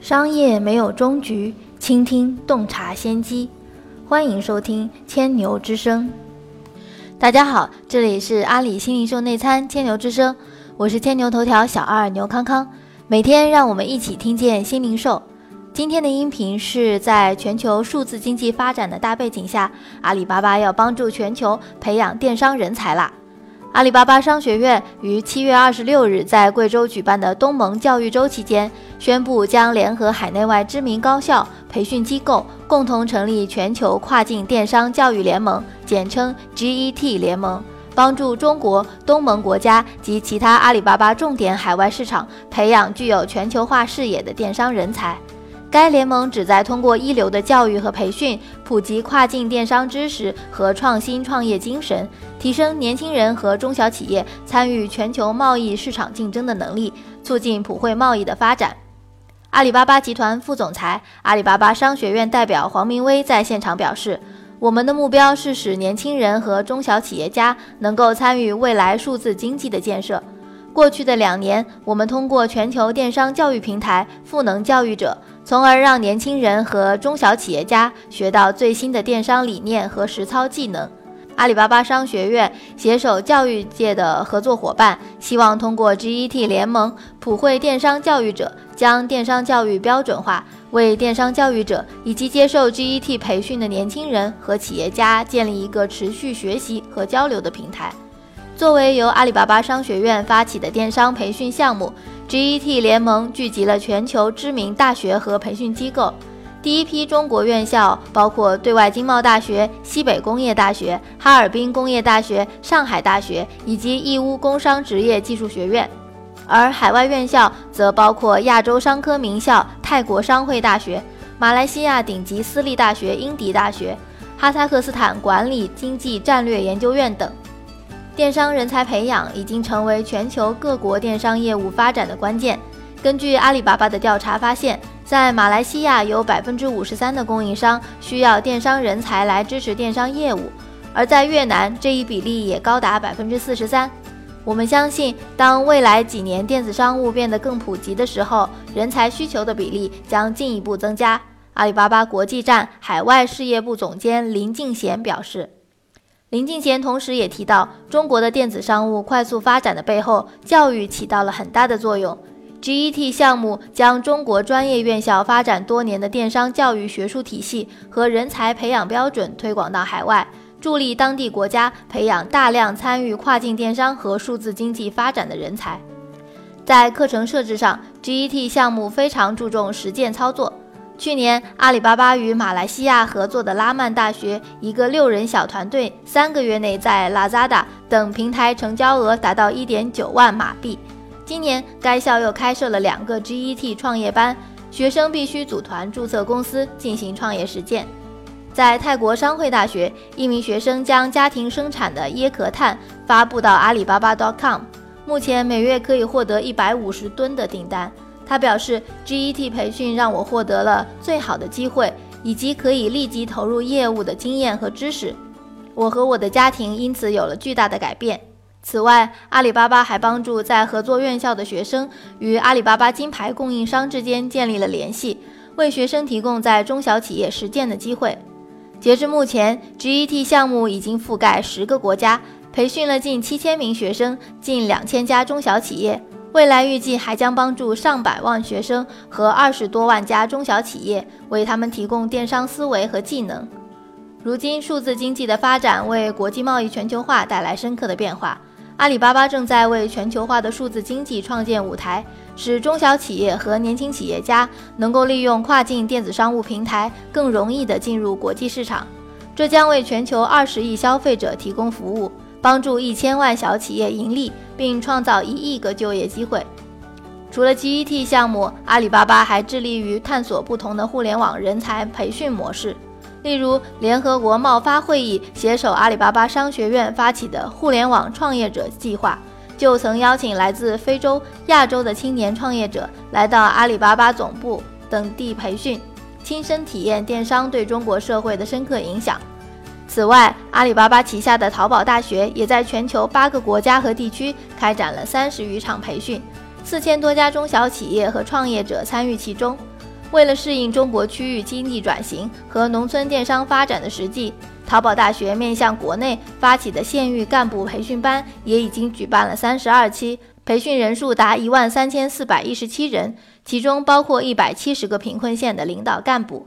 商业没有终局，倾听洞察先机。欢迎收听千牛之声。大家好，这里是阿里新零售内参千牛之声，我是千牛头条小二牛康康。每天让我们一起听见新零售。今天的音频是在全球数字经济发展的大背景下，阿里巴巴要帮助全球培养电商人才啦。阿里巴巴商学院于七月二十六日在贵州举办的东盟教育周期间，宣布将联合海内外知名高校、培训机构，共同成立全球跨境电商教育联盟，简称 GET 联盟，帮助中国、东盟国家及其他阿里巴巴重点海外市场培养具有全球化视野的电商人才。该联盟旨在通过一流的教育和培训，普及跨境电商知识和创新创业精神，提升年轻人和中小企业参与全球贸易市场竞争的能力，促进普惠贸易的发展。阿里巴巴集团副总裁、阿里巴巴商学院代表黄明威在现场表示：“我们的目标是使年轻人和中小企业家能够参与未来数字经济的建设。过去的两年，我们通过全球电商教育平台赋能教育者。”从而让年轻人和中小企业家学到最新的电商理念和实操技能。阿里巴巴商学院携手教育界的合作伙伴，希望通过 GET 联盟普惠电商教育者，将电商教育标准化，为电商教育者以及接受 GET 培训的年轻人和企业家建立一个持续学习和交流的平台。作为由阿里巴巴商学院发起的电商培训项目。GET 联盟聚集了全球知名大学和培训机构，第一批中国院校包括对外经贸大学、西北工业大学、哈尔滨工业大学、上海大学以及义乌工商职业技术学院，而海外院校则包括亚洲商科名校泰国商会大学、马来西亚顶级私立大学英迪大学、哈萨克斯坦管理经济战略研究院等。电商人才培养已经成为全球各国电商业务发展的关键。根据阿里巴巴的调查发现，在马来西亚有百分之五十三的供应商需要电商人才来支持电商业务，而在越南这一比例也高达百分之四十三。我们相信，当未来几年电子商务变得更普及的时候，人才需求的比例将进一步增加。阿里巴巴国际站海外事业部总监林敬贤表示。林敬贤同时也提到，中国的电子商务快速发展的背后，教育起到了很大的作用。GET 项目将中国专业院校发展多年的电商教育学术体系和人才培养标准推广到海外，助力当地国家培养大量参与跨境电商和数字经济发展的人才。在课程设置上，GET 项目非常注重实践操作。去年，阿里巴巴与马来西亚合作的拉曼大学一个六人小团队，三个月内在 Lazada 等平台成交额达到一点九万马币。今年，该校又开设了两个 GET 创业班，学生必须组团注册公司进行创业实践。在泰国商会大学，一名学生将家庭生产的椰壳炭发布到阿里巴巴 .com，目前每月可以获得一百五十吨的订单。他表示，GET 培训让我获得了最好的机会，以及可以立即投入业务的经验和知识。我和我的家庭因此有了巨大的改变。此外，阿里巴巴还帮助在合作院校的学生与阿里巴巴金牌供应商之间建立了联系，为学生提供在中小企业实践的机会。截至目前，GET 项目已经覆盖十个国家，培训了近七千名学生，近两千家中小企业。未来预计还将帮助上百万学生和二十多万家中小企业，为他们提供电商思维和技能。如今，数字经济的发展为国际贸易全球化带来深刻的变化。阿里巴巴正在为全球化的数字经济创建舞台，使中小企业和年轻企业家能够利用跨境电子商务平台更容易地进入国际市场。这将为全球二十亿消费者提供服务。帮助一千万小企业盈利，并创造一亿个就业机会。除了 GET 项目，阿里巴巴还致力于探索不同的互联网人才培训模式。例如，联合国贸发会议携手阿里巴巴商学院发起的互联网创业者计划，就曾邀请来自非洲、亚洲的青年创业者来到阿里巴巴总部等地培训，亲身体验电商对中国社会的深刻影响。此外，阿里巴巴旗下的淘宝大学也在全球八个国家和地区开展了三十余场培训，四千多家中小企业和创业者参与其中。为了适应中国区域经济转型和农村电商发展的实际，淘宝大学面向国内发起的县域干部培训班也已经举办了三十二期，培训人数达一万三千四百一十七人，其中包括一百七十个贫困县的领导干部。